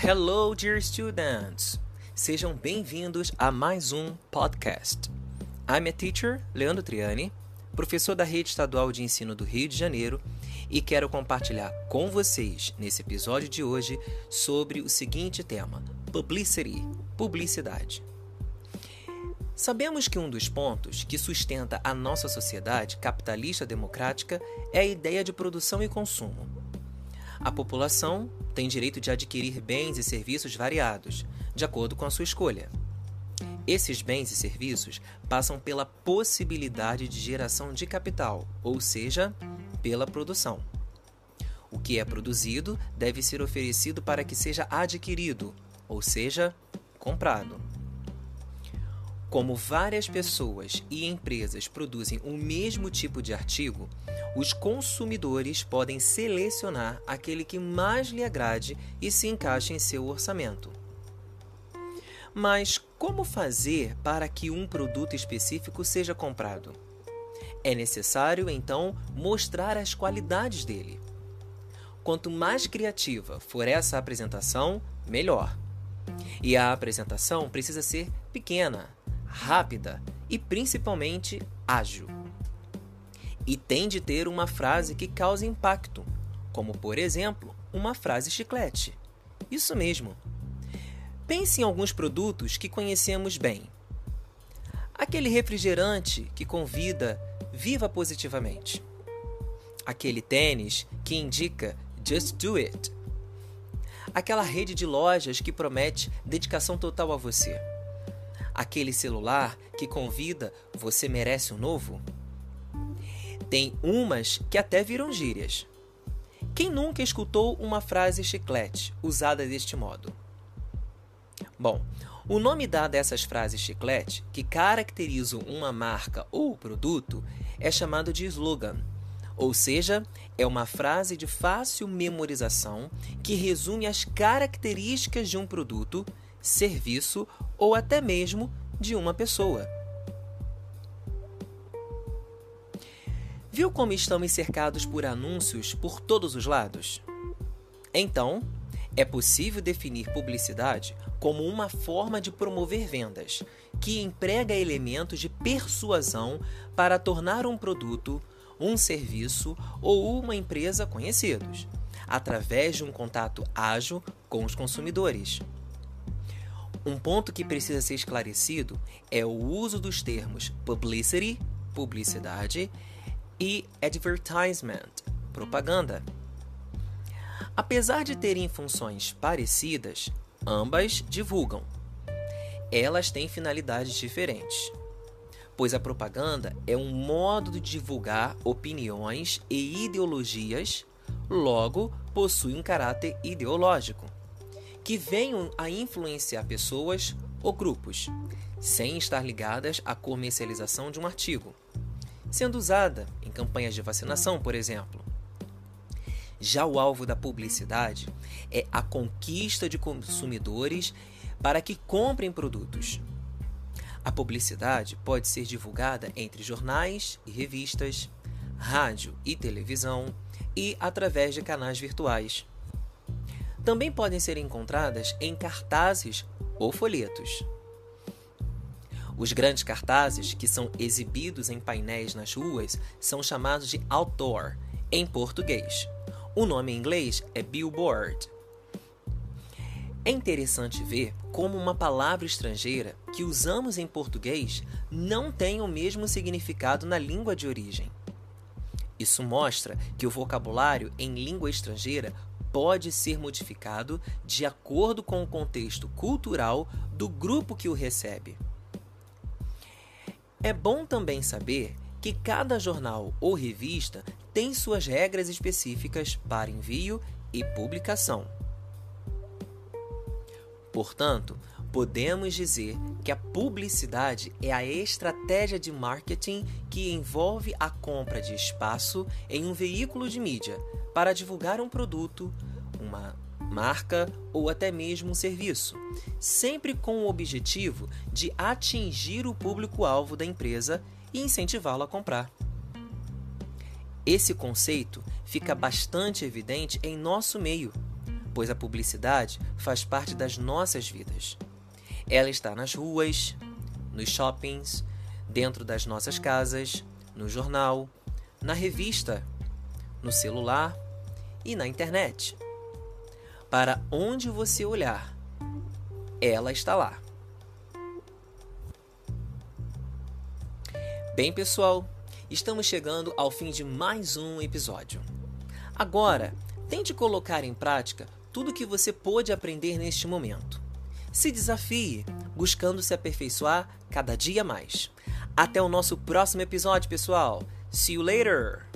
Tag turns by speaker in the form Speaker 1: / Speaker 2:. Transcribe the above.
Speaker 1: Hello, dear students! Sejam bem-vindos a mais um podcast. I'm a teacher, Leandro Triani, professor da Rede Estadual de Ensino do Rio de Janeiro, e quero compartilhar com vocês, nesse episódio de hoje, sobre o seguinte tema: Publicity publicidade. Sabemos que um dos pontos que sustenta a nossa sociedade capitalista democrática é a ideia de produção e consumo. A população tem direito de adquirir bens e serviços variados, de acordo com a sua escolha. Esses bens e serviços passam pela possibilidade de geração de capital, ou seja, pela produção. O que é produzido deve ser oferecido para que seja adquirido, ou seja, comprado. Como várias pessoas e empresas produzem o mesmo tipo de artigo, os consumidores podem selecionar aquele que mais lhe agrade e se encaixe em seu orçamento. Mas como fazer para que um produto específico seja comprado? É necessário, então, mostrar as qualidades dele. Quanto mais criativa for essa apresentação, melhor. E a apresentação precisa ser pequena, rápida e principalmente ágil. E tem de ter uma frase que cause impacto, como por exemplo, uma frase chiclete. Isso mesmo. Pense em alguns produtos que conhecemos bem. Aquele refrigerante que convida viva positivamente. Aquele tênis que indica just do it. Aquela rede de lojas que promete dedicação total a você aquele celular que convida você merece um novo? Tem umas que até viram gírias. Quem nunca escutou uma frase chiclete usada deste modo? Bom, o nome dado a essas frases chiclete, que caracterizam uma marca ou produto, é chamado de slogan, ou seja, é uma frase de fácil memorização que resume as características de um produto serviço ou até mesmo de uma pessoa. Viu como estamos cercados por anúncios por todos os lados? Então, é possível definir publicidade como uma forma de promover vendas, que emprega elementos de persuasão para tornar um produto, um serviço ou uma empresa conhecidos, através de um contato ágil com os consumidores. Um ponto que precisa ser esclarecido é o uso dos termos publicity, publicidade, e advertisement, propaganda. Apesar de terem funções parecidas, ambas divulgam. Elas têm finalidades diferentes, pois a propaganda é um modo de divulgar opiniões e ideologias, logo possui um caráter ideológico que venham a influenciar pessoas ou grupos, sem estar ligadas à comercialização de um artigo, sendo usada em campanhas de vacinação, por exemplo. Já o alvo da publicidade é a conquista de consumidores para que comprem produtos. A publicidade pode ser divulgada entre jornais e revistas, rádio e televisão e através de canais virtuais também podem ser encontradas em cartazes ou folhetos. Os grandes cartazes, que são exibidos em painéis nas ruas, são chamados de outdoor, em português. O nome em inglês é billboard. É interessante ver como uma palavra estrangeira que usamos em português não tem o mesmo significado na língua de origem. Isso mostra que o vocabulário em língua estrangeira pode ser modificado de acordo com o contexto cultural do grupo que o recebe. É bom também saber que cada jornal ou revista tem suas regras específicas para envio e publicação. Portanto, podemos dizer que a publicidade é a estratégia de marketing que envolve a compra de espaço em um veículo de mídia para divulgar um produto, uma marca ou até mesmo um serviço, sempre com o objetivo de atingir o público-alvo da empresa e incentivá-lo a comprar. Esse conceito fica bastante evidente em nosso meio pois a publicidade faz parte das nossas vidas. Ela está nas ruas, nos shoppings, dentro das nossas casas, no jornal, na revista, no celular e na internet. Para onde você olhar, ela está lá. Bem, pessoal, estamos chegando ao fim de mais um episódio. Agora, tente colocar em prática tudo o que você pôde aprender neste momento. Se desafie, buscando se aperfeiçoar cada dia mais. Até o nosso próximo episódio, pessoal. See you later!